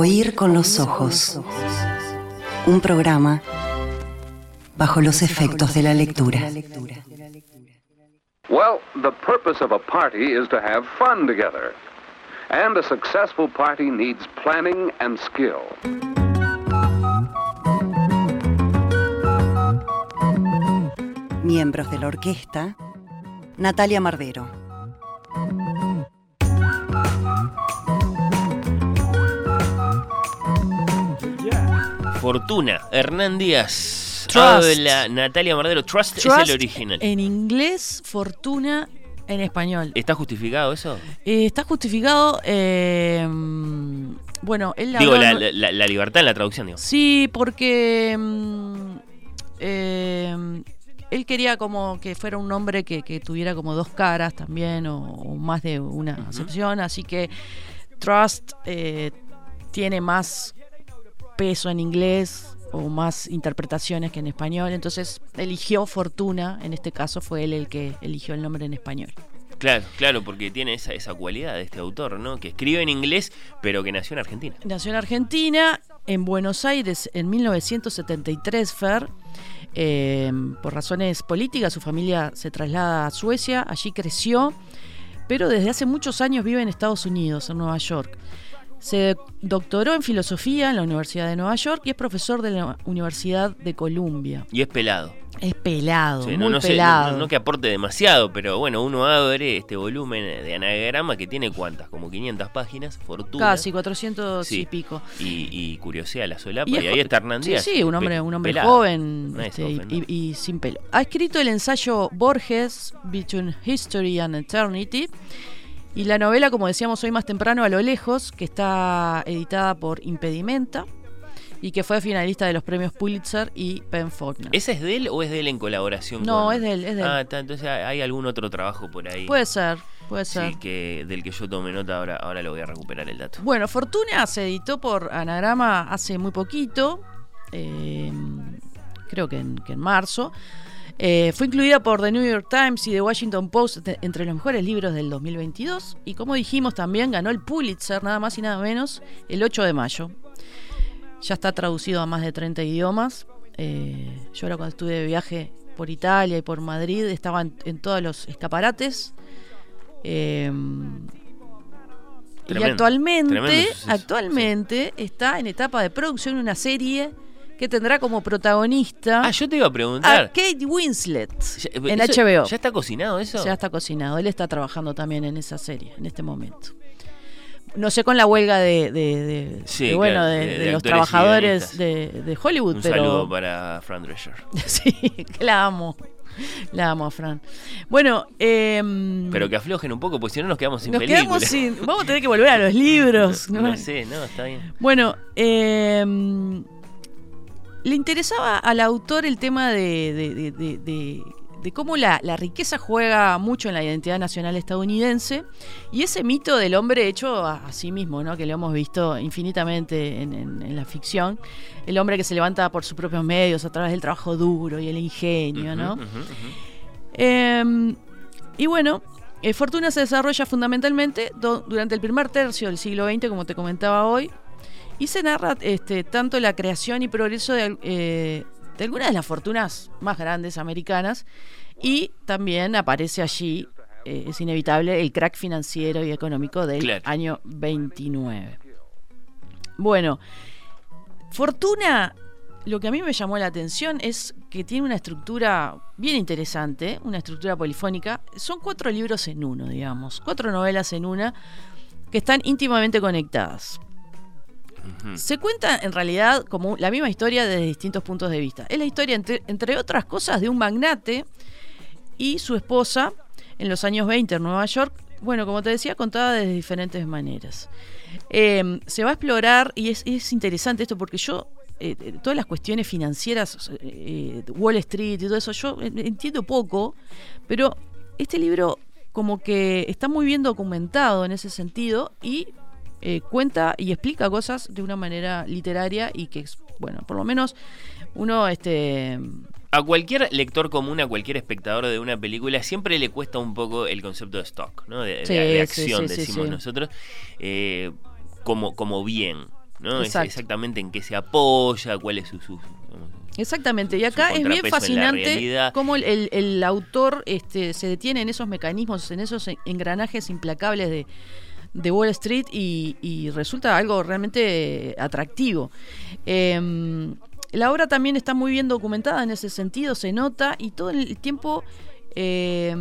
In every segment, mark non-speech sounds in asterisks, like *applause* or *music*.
Oír con los ojos. Un programa bajo los efectos de la lectura. Well, the purpose of a party is to have fun together. And a successful party needs planning and skill. Miembros de la orquesta, Natalia Mardero. Fortuna, Hernán Díaz. Trust. Habla Natalia Mardero. Trust, es el original. En inglés, fortuna en español. ¿Está justificado eso? Eh, está justificado. eh, bueno, él Digo, habló- la, la- la libertad en la traducción, digo. Sí, porque mm, eh, él quería como que fuera un nombre que, que tuviera como dos caras también o, o más de una acepción, así que Trust tiene más peso en inglés o más interpretaciones que en español, entonces eligió Fortuna, en este caso fue él el que eligió el nombre en español. Claro, claro, porque tiene esa, esa cualidad de este autor, ¿no? Que escribe en inglés, pero que nació en Argentina. Nació en Argentina, en Buenos Aires en 1973, Fer. Eh, por razones políticas, su familia se traslada a Suecia, allí creció, pero desde hace muchos años vive en Estados Unidos, en Nueva York. Se doctoró en filosofía en la Universidad de Nueva York y es profesor de la Universidad de Columbia. Y es pelado. Es pelado, Sí, muy no, no sé, pelado. no- no que aporte demasiado, pero bueno, uno abre este volumen de anagrama que tiene cuántas, como 500 páginas, fortuna. Casi 400 Sí. y pico. Y, y curiosidad la solapa. Y ahí está Hernán Sí, Díaz, sí, un hombre, un hombre pelado. joven este, y sin pelo. Ha escrito el ensayo Borges, Between History and Eternity, y la novela, como decíamos hoy más temprano, A lo lejos, que está editada por Impedimenta y que fue finalista de los premios Pulitzer y Penn Faulkner. ¿Ese es de él o es de él en colaboración No, con- es de él, es de él. Ah, está, entonces hay algún otro trabajo por ahí. Puede ser, puede ser. Sí, que, del que yo tome nota, ahora, ahora lo voy a recuperar el dato. Bueno, Fortuna se editó por Anagrama hace muy poquito, eh, creo que en, que en marzo. Eh, fue incluida por The New York Times y The Washington Post entre los mejores libros del 2022. Y como dijimos, también ganó el Pulitzer, nada más y nada menos, el 8 de mayo. Ya está traducido a más de 30 idiomas. Eh, yo ahora cuando estuve de viaje por Italia y por Madrid estaba en, todos los escaparates. Eh, y actualmente, tremendo actualmente está en etapa de producción una serie que tendrá como protagonista Ah, yo te iba a a preguntar. Kate Winslet Ya- en eso- HBO. ¿Ya está cocinado eso? Ya está cocinado. Él está trabajando también en esa serie en este momento. No sé con la huelga de, de- de- Sí, de, bueno, claro, de, los trabajadores de, Hollywood, Un pero saludo para Fran Drescher. *laughs* sí, que la amo. La amo a Fran. Bueno, em, Pero que aflojen un poco, porque si no nos quedamos sin nos película. quedamos sin. *laughs* Vamos a tener que volver a los libros. No, sé, no, está bien. Bueno, eh, le interesaba al autor el tema de, de- de- de- de- de cómo la, la riqueza juega mucho en la identidad nacional estadounidense y ese mito del hombre hecho a, a sí mismo, ¿no? que lo hemos visto infinitamente en, en- en la ficción, el hombre que se levanta por sus propios medios a través del trabajo duro y el ingenio, ¿no? Eh, y bueno, eh, Fortuna se desarrolla fundamentalmente durante el primer tercio del siglo XX, como te comentaba hoy, y se narra este, tanto la creación y progreso de, eh, de algunas de las fortunas más grandes americanas, y también aparece allí, eh, es inevitable, el crack financiero y económico del Claro. año 29. Bueno, Fortuna, lo que a mí me llamó la atención es que tiene una estructura bien interesante, una estructura polifónica. Son cuatro libros en uno, digamos, cuatro novelas en una que están íntimamente conectadas. Se cuenta en realidad como la misma historia desde distintos puntos de vista. Es la historia, entre, otras cosas, de un magnate y su esposa en los años 20 en Nueva York. Bueno, como te decía, contada de diferentes maneras. Eh, se va a explorar, y es, es interesante esto porque yo, eh, eh, todas las cuestiones financieras, Wall Street y todo eso, yo entiendo poco, pero este libro como que está muy bien documentado en ese sentido y eh, cuenta y explica cosas de una manera literaria y que, es, bueno, por lo menos uno, este, A cualquier lector común, a cualquier espectador de una película, siempre le cuesta un poco el concepto de stock, ¿no? De, Sí, acción, sí, sí, decimos nosotros, eh, como, como bien. ¿no? Es exactamente en qué se apoya, cuál es su... su- Exactamente, y acá es bien fascinante cómo el, el- el autor este, se detiene en esos mecanismos, en esos engranajes implacables de, de Wall Street y, resulta algo realmente atractivo. Eh, la obra también está muy bien documentada en ese sentido, se nota y todo el tiempo eh,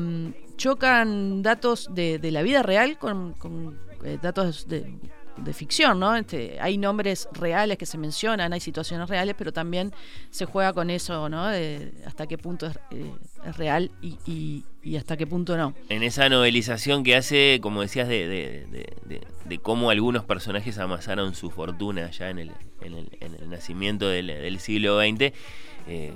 chocan datos de, de la vida real con, con, eh, datos de, de ficción, ¿no? Este, hay nombres reales que se mencionan, hay situaciones reales, pero también se juega con eso, ¿no? De hasta qué punto es, eh, es real y, hasta qué punto no. En esa novelización que hace, como decías, de, de- de- de- de cómo algunos personajes amasaron su fortuna ya en el, en el, en el nacimiento del, del siglo XX, eh,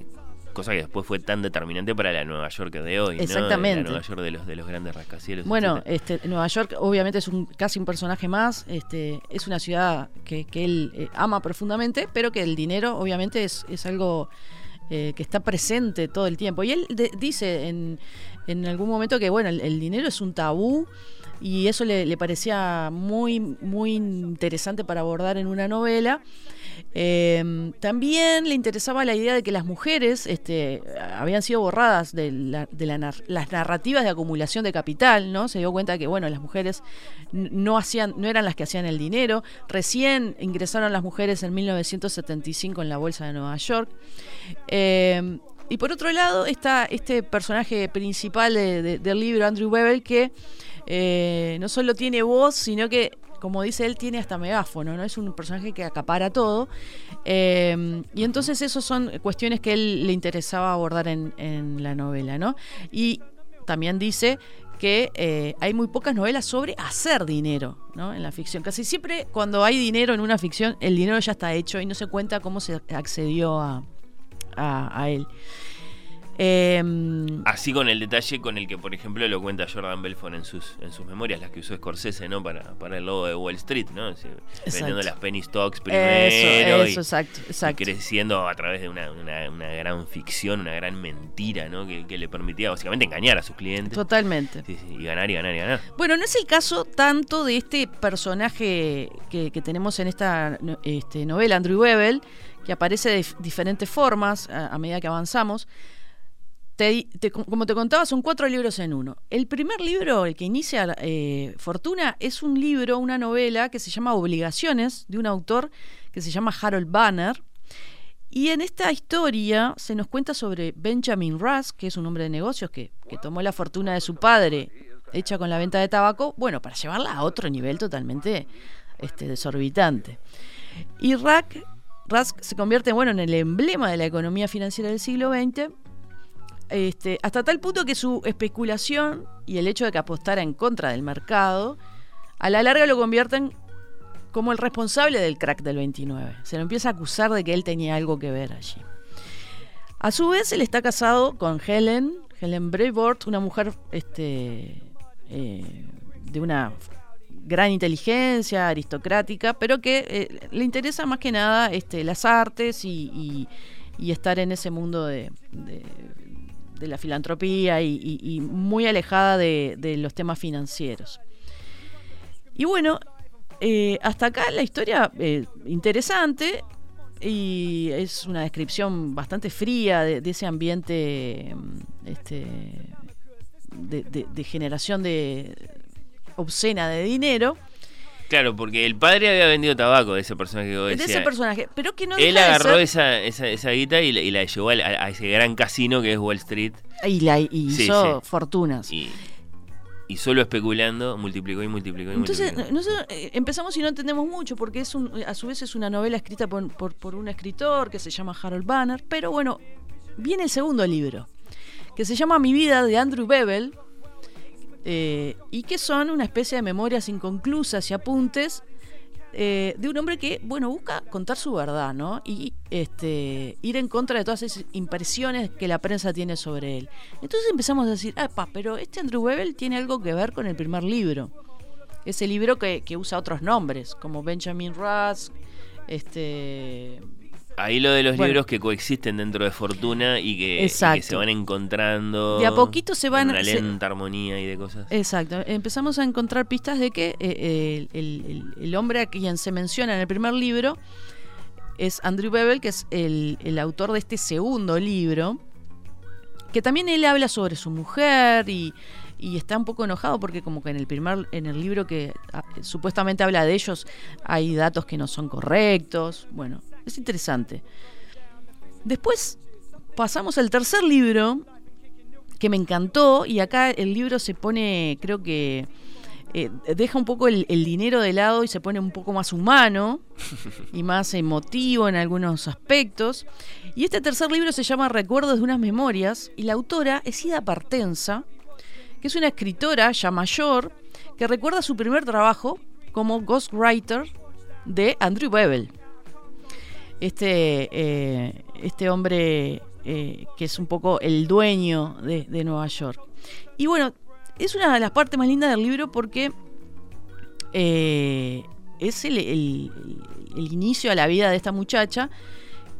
cosa que después fue tan determinante para la Nueva York de hoy, ¿no? Exactamente. La Nueva York de los, de los grandes rascacielos. Bueno, etcétera. este, Nueva York obviamente es un casi un personaje más, este, es una ciudad que, que él eh, ama profundamente, pero que el dinero obviamente es, es algo eh, que está presente todo el tiempo. Y él de- dice en, en algún momento que bueno, el, el dinero es un tabú y eso le, le parecía muy, muy interesante para abordar en una novela. Eh, también le interesaba la idea de que las mujeres este, habían sido borradas de, las narrativas de acumulación de capital, ¿no? Se dio cuenta que bueno, las mujeres no hacían, no eran las que hacían el dinero. Recién ingresaron las mujeres en 1975 en la bolsa de Nueva York. Eh, y por otro lado está este personaje principal de- de- del libro, Andrew Webel, que eh, no solo tiene voz, sino que, como dice él, tiene hasta megáfono, ¿no? Es un personaje que acapara todo. Eh, y entonces esas son cuestiones que él le interesaba abordar en, la novela, ¿no? Y también dice que eh, hay muy pocas novelas sobre hacer dinero ¿no? en la ficción. Casi siempre cuando hay dinero en una ficción, el dinero ya está hecho y no se cuenta cómo se accedió a él. Eh, Así con el detalle con el que, por ejemplo, lo cuenta Jordan Belfort en sus, en sus memorias, las que usó Scorsese, ¿no? Para, para el logo de Wall Street, ¿no? Vendiendo las penny stocks primero eso, y, exacto, y creciendo a través de una, una- una gran ficción, una gran mentira, ¿no? Que, que le permitía básicamente engañar a sus clientes. Totalmente. Sí, sí, y ganar y ganar y ganar. Bueno, no es el caso tanto de este personaje que, que tenemos en esta este, novela, Andrew Webel, que aparece de dif- diferentes formas a, a medida que avanzamos. Como te contaba, son cuatro libros en uno. El primer libro, el que inicia eh, Fortuna, es un libro, una novela que se llama Obligaciones, de un autor que se llama Harold Banner. Y en esta historia se nos cuenta sobre Benjamin Rusk, que es un hombre de negocios que, que tomó la fortuna de su padre, hecha con la venta de tabaco, bueno, para llevarla a otro nivel totalmente este, desorbitante. Y Rusk, Rusk se convierte bueno, en el emblema de la economía financiera del siglo XX, este, hasta tal punto que su especulación y el hecho de que apostara en contra del mercado, a la larga lo convierten como el responsable del crack del 29. Se lo empieza a acusar de que él tenía algo que ver allí. A su vez, él está casado con Helen, Helen Brevoort, una mujer este, eh, de una gran inteligencia, aristocrática, pero que eh, le interesa más que nada este, las artes y, estar en ese mundo de- de la filantropía y, muy alejada de, los temas financieros. Y bueno, eh, hasta acá la historia eh, interesante y es una descripción bastante fría de, ese ambiente mm, este, de- de generación de obscena de dinero Claro, porque el padre había vendido tabaco de ese personaje que de ese personaje, pero que no Él de agarró ser- esa, esa, esa guita y, la- y la llevó al- a, a ese gran casino que es Wall Street. y, la, y Sí, hizo sí. fortunas. Y, y solo especulando, multiplicó y multiplicó y Entonces, multiplicó. nosotros eh, empezamos y no entendemos mucho, porque es un, a su vez es una novela escrita por, por, por un escritor que se llama Harold Banner, pero bueno, viene el segundo libro, que se llama Mi vida de Andrew Bevel, eh, y que son una especie de memorias inconclusas y apuntes eh, de un hombre que, bueno, busca contar su verdad, ¿no? Y este, ir en contra de todas esas impresiones que la prensa tiene sobre él. Entonces empezamos a decir, ah, pa, pero este Andrew Webel tiene algo que ver con el primer libro. Ese libro que, que usa otros nombres, como Benjamin Rusk, este, Ahí lo de los Bueno. libros que coexisten dentro de Fortuna y que, y que Exacto. se van encontrando. De a poquito se van- Una se- lenta armonía y de cosas. Exacto, empezamos a encontrar pistas de que eh, el, el- el- el hombre a quien se menciona en el primer libro es Andrew Bevel, que es el, el autor de este segundo libro, que también él habla sobre su mujer y, y está un poco enojado porque como que en el primer en el libro que ah, supuestamente habla de ellos hay datos que no son correctos. Bueno, es interesante. Después pasamos al tercer libro que me encantó y acá el libro se pone, creo que eh, deja un poco el, el dinero de lado y se pone un poco más humano *laughs* y más emotivo en algunos aspectos. Y este tercer libro se llama Recuerdos de unas memorias y la autora es Ida Partenza, que es una escritora ya mayor que recuerda su primer trabajo como ghostwriter de Andrew Bevel. Este, eh, este hombre eh, que es un poco el dueño de, Nueva York. Y bueno, es una de las partes más lindas del libro porque eh, es el, el- inicio a la vida de esta muchacha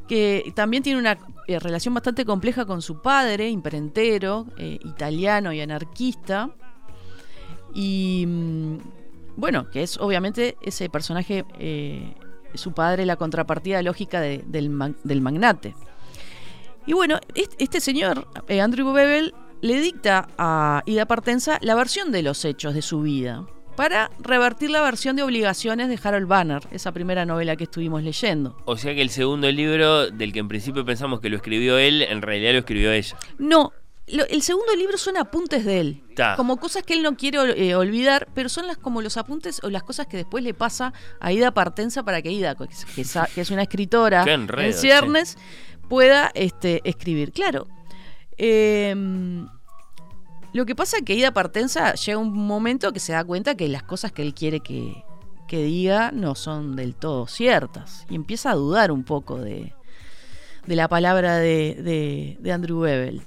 que también tiene una relación bastante compleja con su padre, imprentero, italiano y anarquista. Y mm, bueno, que es obviamente ese personaje, su padre, la contrapartida lógica de- del, del magnate. Y bueno, est- este señor, eh, Andrew Bevel, le dicta a Ida Partenza la versión de los hechos de su vida para revertir la versión de obligaciones de Harold Banner, esa primera novela que estuvimos leyendo. O sea que el segundo libro, del que en principio pensamos que lo escribió él, en realidad lo escribió ella. No, lo- el segundo libro son apuntes de él, Ta. como cosas que él no quiere eh, olvidar, pero son las como los apuntes o las cosas que después le pasa a Ida Partenza para que Ida, que es, que sa- que es una escritora enredo, en ciernes, pueda este, escribir. Claro. em, lo que pasa es que Ida Partenza llega un momento que se da cuenta que las cosas que él quiere que, que diga no son del todo ciertas y empieza a dudar un poco de, de la palabra de, de- de Andrew Bevel.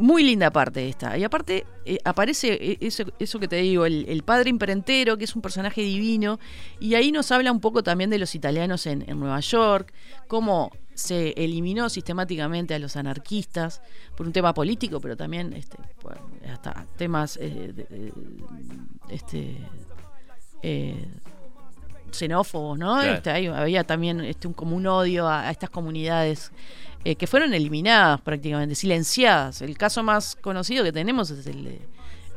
Muy linda parte esta. Y aparte eh, aparece eh, eso, que te digo, el, padre imprentero, que es un personaje divino. Y ahí nos habla un poco también de los italianos en, Nueva York, cómo se eliminó sistemáticamente a los anarquistas por un tema político, pero también este, por hasta temas eh, de- este, xenófobos, ¿no? Claro. Este, había también este, un, como un odio a, a estas comunidades eh, que fueron eliminadas prácticamente, silenciadas. El caso más conocido que tenemos es el de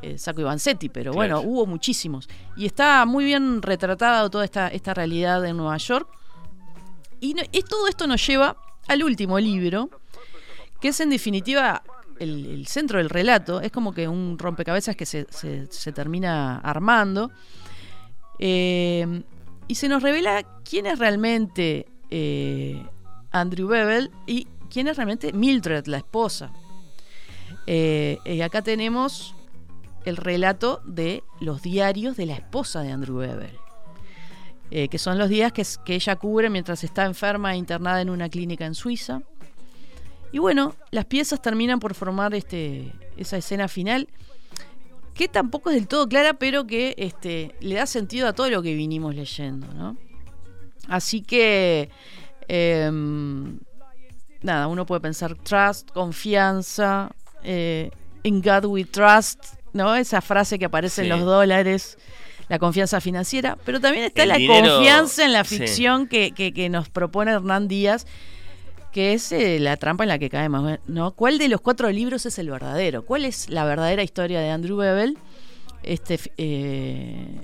eh, Sacco y Vanzetti, pero Claro. bueno, hubo muchísimos. Y está muy bien retratada toda esta, esta realidad en Nueva York. Y, no- y todo esto nos lleva al último libro, que es en definitiva el, el centro del relato. Es como que un rompecabezas que se, se- se termina armando. Eh, y se nos revela quién es realmente eh, Andrew Bevel y quién es realmente Mildred, la esposa. Eh, y acá tenemos el relato de los diarios de la esposa de Andrew Bevel. eh, que son los días que, que ella cubre mientras está enferma e internada en una clínica en Suiza. Y bueno, las piezas terminan por formar este, esa escena final, que tampoco es del todo clara, pero que este, le da sentido a todo lo que vinimos leyendo, ¿no? Así que, em, nada, uno puede pensar trust, confianza, eh, in God we trust, ¿no? Esa frase que aparece en los dólares, la confianza financiera, pero también está El la dinero, confianza en la sí. ficción que, que- que nos propone Hernán Díaz, que es eh, la trampa en la que caemos, ¿no? ¿Cuál de los cuatro libros es el verdadero? ¿Cuál es la verdadera historia de Andrew Bevel? Este eh,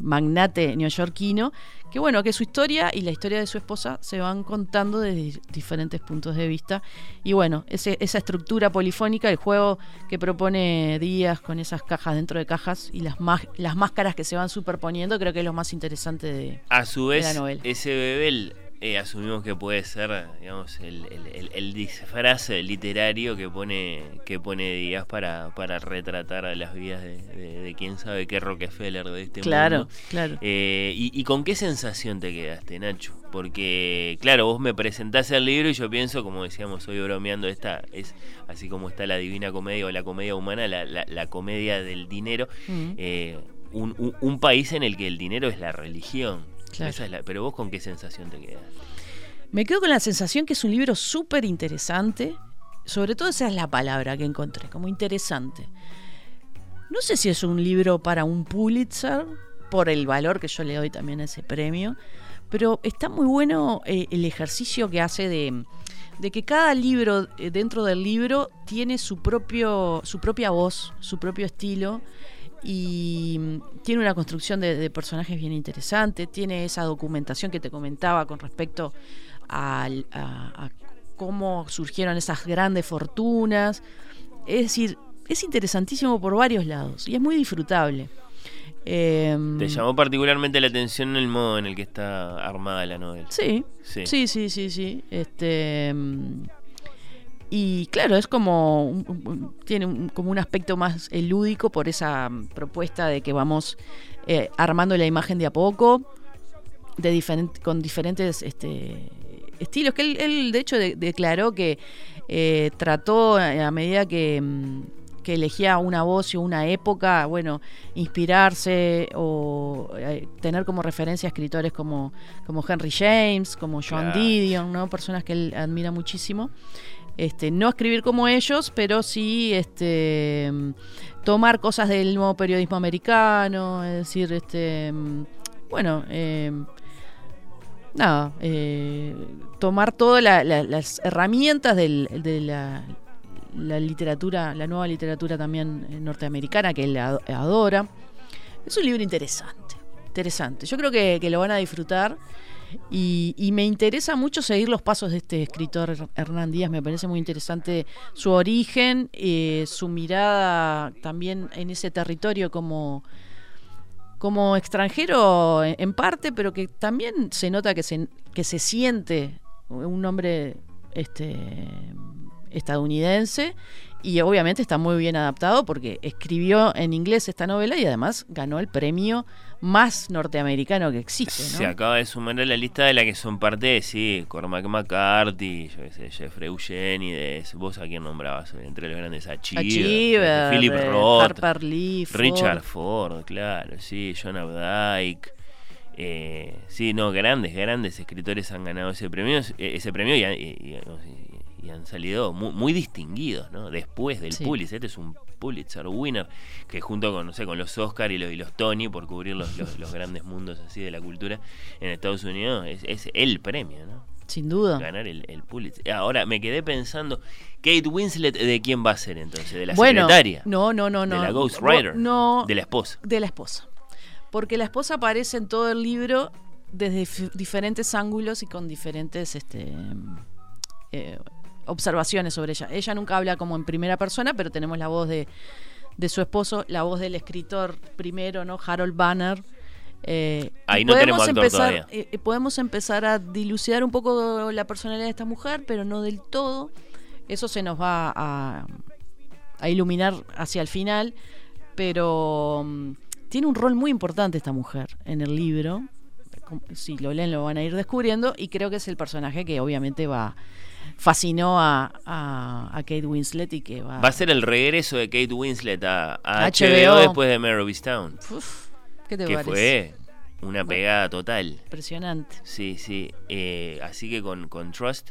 magnate neoyorquino, que bueno, que su historia y la historia de su esposa se van contando desde diferentes puntos de vista. Y bueno, ese- esa estructura polifónica, el juego que propone Díaz con esas cajas dentro de cajas y las, más, las máscaras que se van superponiendo, creo que es lo más interesante de... A su de vez, la novela. ese Bebel eh, asumimos que puede ser, digamos, el, el, el- el disfraz literario que pone que pone Díaz para, para retratar a las vidas de, de- de quién sabe qué Rockefeller de este claro, mundo. claro. Eh, y, y con qué sensación te quedaste, Nacho? Porque, claro, vos me presentás el libro y yo pienso, como decíamos hoy bromeando, esta es así como está la Divina Comedia o la comedia humana, la, la- la comedia del dinero, Mm. eh, un, un- un país en el que el dinero es la religión. Claro. Esa es la- pero vos con qué sensación te quedas. Me quedo con la sensación que es un libro súper interesante. Sobre todo esa es la palabra que encontré, como interesante. No sé si es un libro para un Pulitzer, por el valor que yo le doy también a ese premio, pero está muy bueno eh, el ejercicio que hace de, de que cada libro eh, dentro del libro tiene su propio su propia voz, su propio estilo y tiene una construcción de, personajes bien interesante, tiene esa documentación que te comentaba con respecto a, cómo surgieron esas grandes fortunas. Es decir, es interesantísimo por varios lados y es muy disfrutable. Em, ¿Te llamó particularmente la atención el modo en el que está armada la novela? Sí, sí, sí, sí, sí. sí. Este, em, y claro, es como tiene como un aspecto más lúdico por esa propuesta de que vamos eh, armando la imagen de a poco, de con diferentes este, estilos. Que él, de hecho, declaró que eh, trató a medida que em, que elegía una voz y una época, bueno, inspirarse o eh, tener como referencia a escritores como, como Henry James, como John Didion, ¿no? Personas que él admira muchísimo. Este, no escribir como ellos, pero sí este, tomar cosas del nuevo periodismo americano, es decir, este, bueno, eh, nada, eh, tomar todas las herramientas de la la literatura, la nueva literatura también eh, norteamericana, que él adora. Es un libro interesante, interesante. Yo creo que, lo van a disfrutar y, me interesa mucho seguir los pasos de este escritor Hernán Díaz. Me parece muy interesante su origen, eh, su mirada también en ese territorio como como extranjero en parte, pero que también se nota que se, que se siente un hombre este, estadounidense y obviamente está muy bien adaptado porque escribió en inglés esta novela y además ganó el premio más norteamericano que existe. Se acaba de sumar a la lista de la que son parte, sí, Cormac McCarthy, yo qué sé, Jeffrey Eugenides, vos a quién nombrabas entre los grandes, a Chiver, Philip eh, Roth, Harper Lee, Richard Ford, claro, sí, John Updike. Eh, sí, no, grandes, grandes escritores han ganado ese premio, ese premio y, y han salido muy, distinguidos, ¿no? Después del Pulitzer, este es un Pulitzer winner, que junto con, no sé, con los Oscar y los, y los Tony, por cubrir los, los, grandes mundos así de la cultura en Estados Unidos, es, el premio, ¿no? Sin duda. Ganar el, Pulitzer. Ahora, me quedé pensando, Kate Winslet, ¿de quién va a ser entonces? ¿De la secretaria? No, no, no, no. ¿De la Ghost Rider? No. ¿De la esposa? De la esposa. Porque la esposa aparece en todo el libro desde diferentes ángulos y con diferentes este, eh, observaciones sobre ella. Ella nunca habla como en primera persona, pero tenemos la voz de, su esposo, la voz del escritor primero, ¿no? Harold Banner. Eh, Ahí no tenemos empezar, eh, eh, podemos empezar a dilucidar un poco la personalidad de esta mujer, pero no del todo. Eso se nos va a, a iluminar hacia el final, pero mm, tiene un rol muy importante esta mujer en el libro. Si lo leen lo van a ir descubriendo y creo que es el personaje que obviamente va fascinó a, a, Kate Winslet y que va... Va a ser el regreso de Kate Winslet a, HBO. después de Mare Town. ¿Qué te que fue una pegada total. Impresionante. Sí, sí. Eh, así que con, con Trust,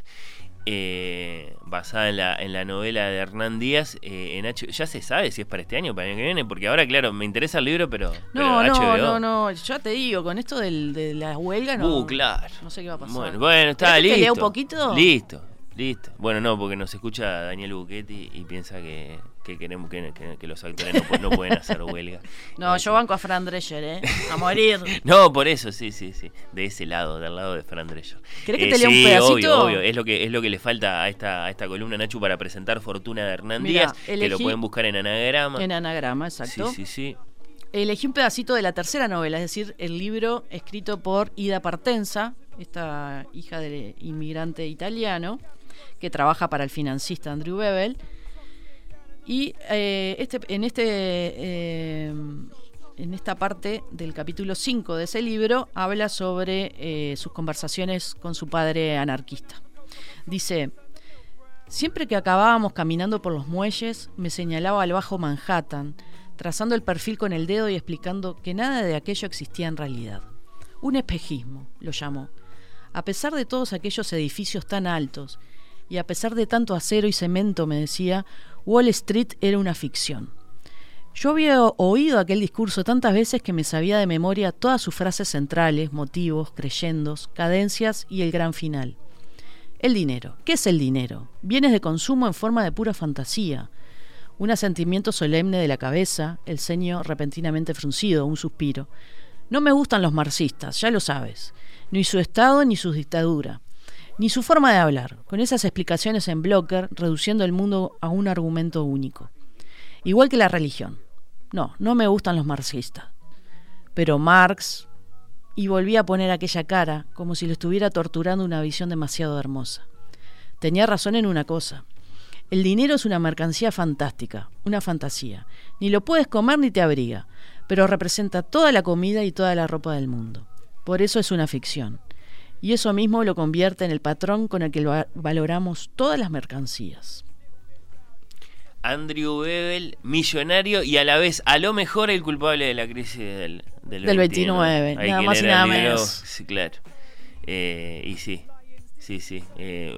eh, basada en la, en la novela de Hernán Díaz, eh, en ya se sabe si es para este año o para el año que viene, porque ahora, claro, me interesa el libro, pero. No, no, no, no, ya te digo, con esto del, de la huelga, no. Uh, claro. No sé qué va a pasar. Bueno, bueno está listo. ¿Te un poquito? Listo. Listo. Bueno, no, porque nos escucha Daniel Buchetti y piensa que, queremos que, los actores no, pueden hacer huelga. *laughs* No, yo banco a Fran Drescher, ¿eh? A morir. *laughs* no, por eso, sí, sí, sí. De ese lado, del lado de Fran Drescher. ¿Crees que te lea un pedacito? Obvio, obvio. Es lo que, es lo que le falta a esta, a esta columna, Nacho, para presentar Fortuna de Hernán Díaz, que lo pueden buscar en anagrama. En anagrama, exacto. Sí, sí, sí. Elegí un pedacito de la tercera novela, es decir, el libro escrito por Ida Partenza, esta hija del inmigrante italiano que trabaja para el financista Andrew Bebel. Y eh, este, en, este, eh, en esta parte del capítulo 5 de ese libro habla sobre eh, sus conversaciones con su padre anarquista. Dice, siempre que acabábamos caminando por los muelles, me señalaba al bajo Manhattan, trazando el perfil con el dedo y explicando que nada de aquello existía en realidad. Un espejismo, lo llamó A pesar de todos aquellos edificios tan altos, y a pesar de tanto acero y cemento, me decía, Wall Street era una ficción. Yo había oído aquel discurso tantas veces que me sabía de memoria todas sus frases centrales, motivos, creyendos, cadencias y el gran final. El dinero. ¿Qué es el dinero? Bienes de consumo en forma de pura fantasía. Un asentimiento solemne de la cabeza, el ceño repentinamente fruncido, un suspiro. No me gustan los marxistas, ya lo sabes. Ni su Estado ni su dictadura. Ni su forma de hablar, con esas explicaciones en blocker, reduciendo el mundo a un argumento único. Igual que la religión. No, no me gustan los marxistas. Pero Marx... Y volví a poner aquella cara, como si le estuviera torturando una visión demasiado hermosa. Tenía razón en una cosa. El dinero es una mercancía fantástica, una fantasía. Ni lo puedes comer ni te abriga, pero representa toda la comida y toda la ropa del mundo. Por eso es una ficción. Y eso mismo lo convierte en el patrón con el que valoramos todas las mercancías. Andrew Bebel, millonario y a la vez, a lo mejor, el culpable de la crisis del, del, 29. Nada más y nada menos. Sí, claro. Eh, y sí, sí, sí. Eh,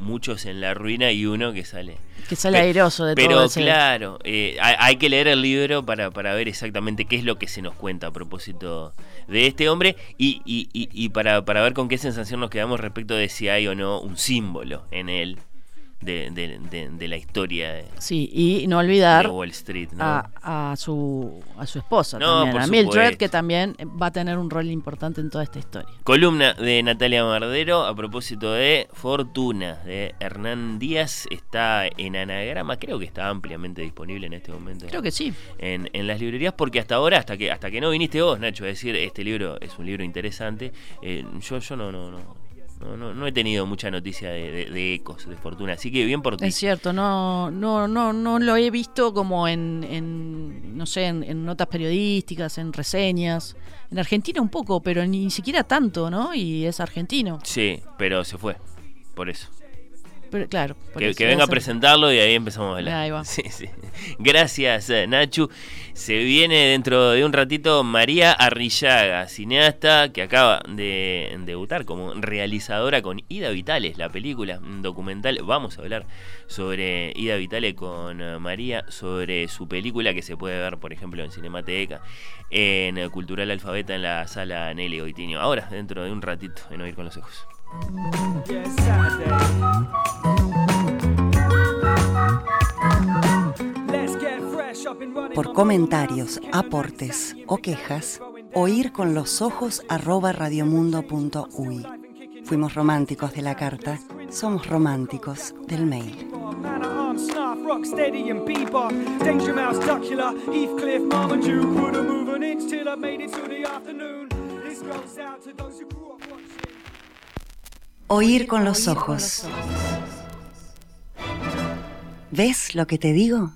muchos en la ruina y uno que sale. Que sale airoso de pero, todo. Pero claro, eh, hay, que leer el libro para, para ver exactamente qué es lo que se nos cuenta a propósito de este hombre y, y, y, y para, para ver con qué sensación nos quedamos respecto de si hay o no un símbolo en él de, la historia sí, y no olvidar Wall Street, a, su, a su esposa también, a Mildred, que también va a tener un rol importante en toda esta historia. Columna de Natalia Mardero a propósito de Fortuna, de Hernán Díaz, está en anagrama, creo que está ampliamente disponible en este momento. Creo que sí. En, las librerías, porque hasta ahora, hasta que, hasta que no viniste vos, Nacho, a decir, este libro es un libro interesante, eh, yo, yo no, no, no no, no, he tenido mucha noticia de, ecos de fortuna, así que bien por ti. Es cierto, no, no, no, no lo he visto como en, en no sé, en, notas periodísticas, en reseñas. En Argentina un poco, pero ni siquiera tanto, ¿no? Y es argentino. Sí, pero se fue, por eso. Pero, claro. Que, venga a presentarlo y ahí empezamos a hablar. Ahí va. Sí, sí. *laughs* Gracias, eh, Nachu. Se viene dentro de un ratito María Arrillaga, cineasta que acaba de debutar como realizadora con Ida Vitales, la película documental. Vamos a hablar sobre Ida Vitales con eh, María, sobre su película que se puede ver, por ejemplo, en Cinemateca, en Cultural Alfabeta, en la sala Nelly Goitinho. Ahora, dentro de un ratito, en Oír con los Ojos. Por comentarios, aportes o quejas, oír con los ojos arroba radiomundo.uy. Fuimos románticos de la carta, somos románticos del mail. Oír con los ojos. ¿Ves lo que te digo?